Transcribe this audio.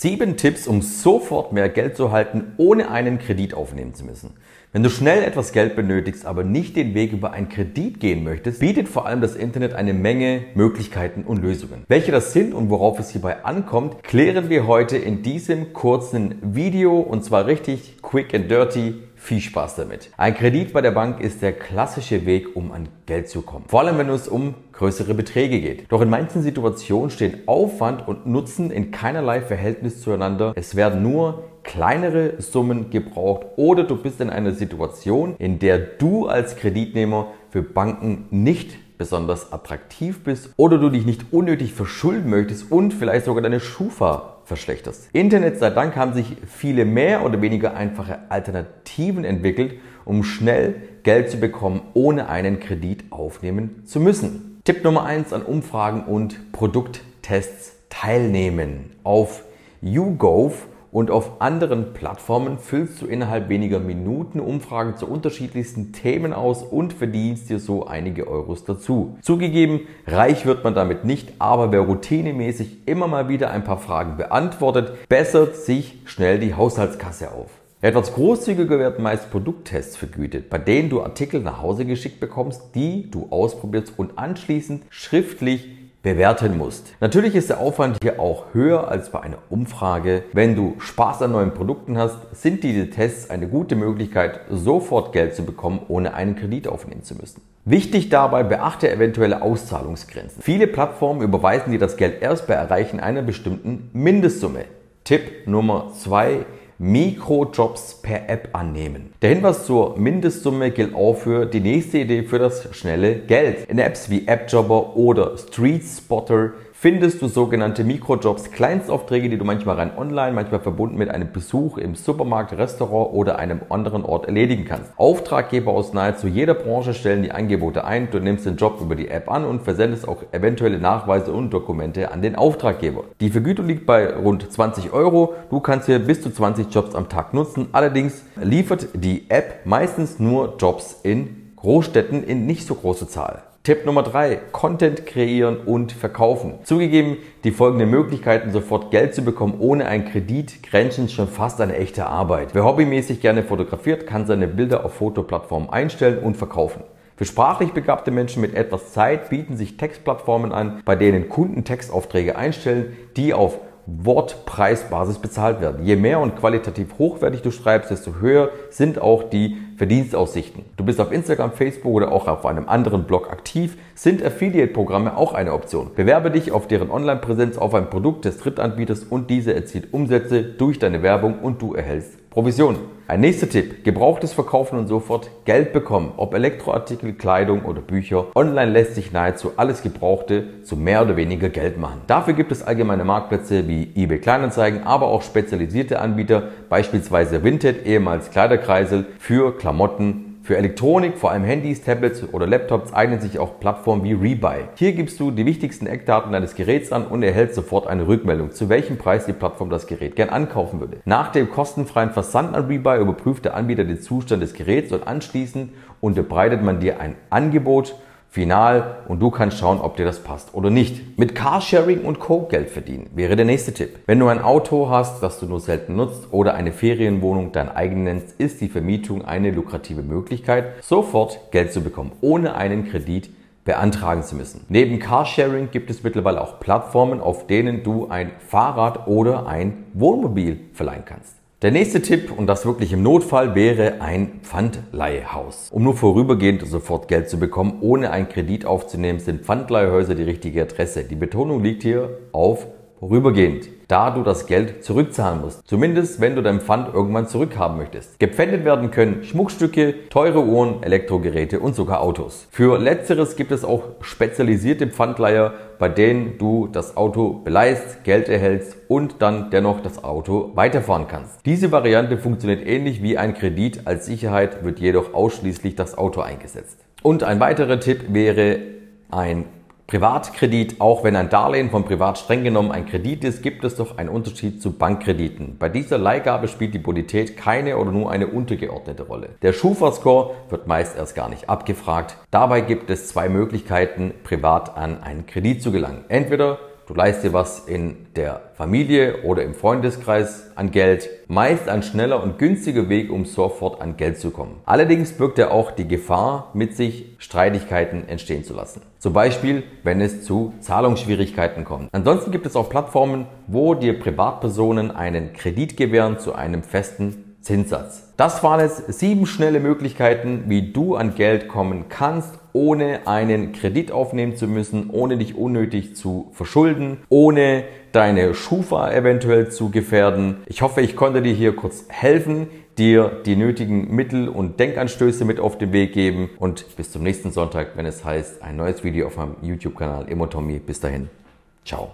Sieben Tipps, um sofort mehr Geld zu halten, ohne einen Kredit aufnehmen zu müssen. Wenn du schnell etwas Geld benötigst, aber nicht den Weg über einen Kredit gehen möchtest, bietet vor allem das Internet eine Menge Möglichkeiten und Lösungen. Welche das sind und worauf es hierbei ankommt, klären wir heute in diesem kurzen Video und zwar richtig quick and dirty viel Spaß damit. Ein Kredit bei der Bank ist der klassische Weg, um an Geld zu kommen. Vor allem, wenn es um größere Beträge geht. Doch in manchen Situationen stehen Aufwand und Nutzen in keinerlei Verhältnis zueinander. Es werden nur kleinere Summen gebraucht oder du bist in einer Situation, in der du als Kreditnehmer für Banken nicht besonders attraktiv bist oder du dich nicht unnötig verschulden möchtest und vielleicht sogar deine Schufa verschlechterst. Internet sei Dank haben sich viele mehr oder weniger einfache Alternativen entwickelt, um schnell Geld zu bekommen, ohne einen Kredit aufnehmen zu müssen. Tipp Nummer eins an Umfragen und Produkttests teilnehmen. Auf YouGov und auf anderen Plattformen füllst du innerhalb weniger Minuten Umfragen zu unterschiedlichsten Themen aus und verdienst dir so einige Euros dazu. Zugegeben, reich wird man damit nicht, aber wer routinemäßig immer mal wieder ein paar Fragen beantwortet, bessert sich schnell die Haushaltskasse auf. Etwas großzügiger werden meist Produkttests vergütet, bei denen du Artikel nach Hause geschickt bekommst, die du ausprobierst und anschließend schriftlich bewerten musst. Natürlich ist der Aufwand hier auch höher als bei einer Umfrage. Wenn du Spaß an neuen Produkten hast, sind diese Tests eine gute Möglichkeit, sofort Geld zu bekommen, ohne einen Kredit aufnehmen zu müssen. Wichtig dabei, beachte eventuelle Auszahlungsgrenzen. Viele Plattformen überweisen dir das Geld erst bei Erreichen einer bestimmten Mindestsumme. Tipp Nummer zwei Mikrojobs per App annehmen. Der Hinweis zur Mindestsumme gilt auch für die nächste Idee für das schnelle Geld. In Apps wie AppJobber oder Street Spotter findest du sogenannte Mikrojobs, Kleinstaufträge, die du manchmal rein online, manchmal verbunden mit einem Besuch im Supermarkt, Restaurant oder einem anderen Ort erledigen kannst. Auftraggeber aus nahezu jeder Branche stellen die Angebote ein, du nimmst den Job über die App an und versendest auch eventuelle Nachweise und Dokumente an den Auftraggeber. Die Vergütung liegt bei rund 20 Euro. Du kannst hier bis zu 20 Jobs am Tag nutzen. Allerdings liefert die App meistens nur Jobs in Großstädten in nicht so große Zahl. Tipp Nummer drei: Content kreieren und verkaufen. Zugegeben, die folgenden Möglichkeiten, sofort Geld zu bekommen, ohne einen Kredit, grenzen schon fast eine echte Arbeit. Wer hobbymäßig gerne fotografiert, kann seine Bilder auf Fotoplattformen einstellen und verkaufen. Für sprachlich begabte Menschen mit etwas Zeit bieten sich Textplattformen an, bei denen Kunden Textaufträge einstellen, die auf Wortpreisbasis bezahlt werden. Je mehr und qualitativ hochwertig du schreibst, desto höher sind auch die Verdienstaussichten. Du bist auf Instagram, Facebook oder auch auf einem anderen Blog aktiv, sind Affiliate-Programme auch eine Option. Bewerbe dich auf deren Online-Präsenz auf ein Produkt des Drittanbieters und diese erzielt Umsätze durch deine Werbung und du erhältst Provision. Ein nächster Tipp, gebrauchtes Verkaufen und sofort Geld bekommen. Ob Elektroartikel, Kleidung oder Bücher. Online lässt sich nahezu alles Gebrauchte zu mehr oder weniger Geld machen. Dafür gibt es allgemeine Marktplätze wie eBay Kleinanzeigen, aber auch spezialisierte Anbieter, beispielsweise Vinted, ehemals Kleiderkreisel, für Klamotten, für Elektronik, vor allem Handys, Tablets oder Laptops, eignen sich auch Plattformen wie Rebuy. Hier gibst du die wichtigsten Eckdaten deines Geräts an und erhältst sofort eine Rückmeldung, zu welchem Preis die Plattform das Gerät gern ankaufen würde. Nach dem kostenfreien Versand an Rebuy überprüft der Anbieter den Zustand des Geräts und anschließend unterbreitet man dir ein Angebot final und du kannst schauen, ob dir das passt oder nicht. Mit Carsharing und Co. Geld verdienen wäre der nächste Tipp. Wenn du ein Auto hast, das du nur selten nutzt oder eine Ferienwohnung dein eigen nennst, ist die Vermietung eine lukrative Möglichkeit, sofort Geld zu bekommen, ohne einen Kredit beantragen zu müssen. Neben Carsharing gibt es mittlerweile auch Plattformen, auf denen du ein Fahrrad oder ein Wohnmobil verleihen kannst. Der nächste Tipp, und das wirklich im Notfall, wäre ein Pfandleihhaus. Um nur vorübergehend sofort Geld zu bekommen, ohne einen Kredit aufzunehmen, sind Pfandleihhäuser die richtige Adresse. Die Betonung liegt hier auf vorübergehend da du das Geld zurückzahlen musst. Zumindest, wenn du dein Pfand irgendwann zurückhaben möchtest. Gepfändet werden können Schmuckstücke, teure Uhren, Elektrogeräte und sogar Autos. Für letzteres gibt es auch spezialisierte Pfandleiher, bei denen du das Auto beleihst, Geld erhältst und dann dennoch das Auto weiterfahren kannst. Diese Variante funktioniert ähnlich wie ein Kredit. Als Sicherheit wird jedoch ausschließlich das Auto eingesetzt. Und ein weiterer Tipp wäre ein Privatkredit, auch wenn ein Darlehen von Privat streng genommen ein Kredit ist, gibt es doch einen Unterschied zu Bankkrediten. Bei dieser Leihgabe spielt die Bonität keine oder nur eine untergeordnete Rolle. Der Schufa-Score wird meist erst gar nicht abgefragt. Dabei gibt es zwei Möglichkeiten, privat an einen Kredit zu gelangen. Entweder Du leist dir was in der Familie oder im Freundeskreis an Geld. Meist ein schneller und günstiger Weg, um sofort an Geld zu kommen. Allerdings birgt er auch die Gefahr mit sich, Streitigkeiten entstehen zu lassen. Zum Beispiel, wenn es zu Zahlungsschwierigkeiten kommt. Ansonsten gibt es auch Plattformen, wo dir Privatpersonen einen Kredit gewähren zu einem festen Zinssatz. Das waren jetzt sieben schnelle Möglichkeiten, wie du an Geld kommen kannst, ohne einen Kredit aufnehmen zu müssen, ohne dich unnötig zu verschulden, ohne deine Schufa eventuell zu gefährden. Ich hoffe, ich konnte dir hier kurz helfen, dir die nötigen Mittel und Denkanstöße mit auf den Weg geben und bis zum nächsten Sonntag, wenn es heißt, ein neues Video auf meinem YouTube-Kanal Emotomie. Bis dahin, ciao.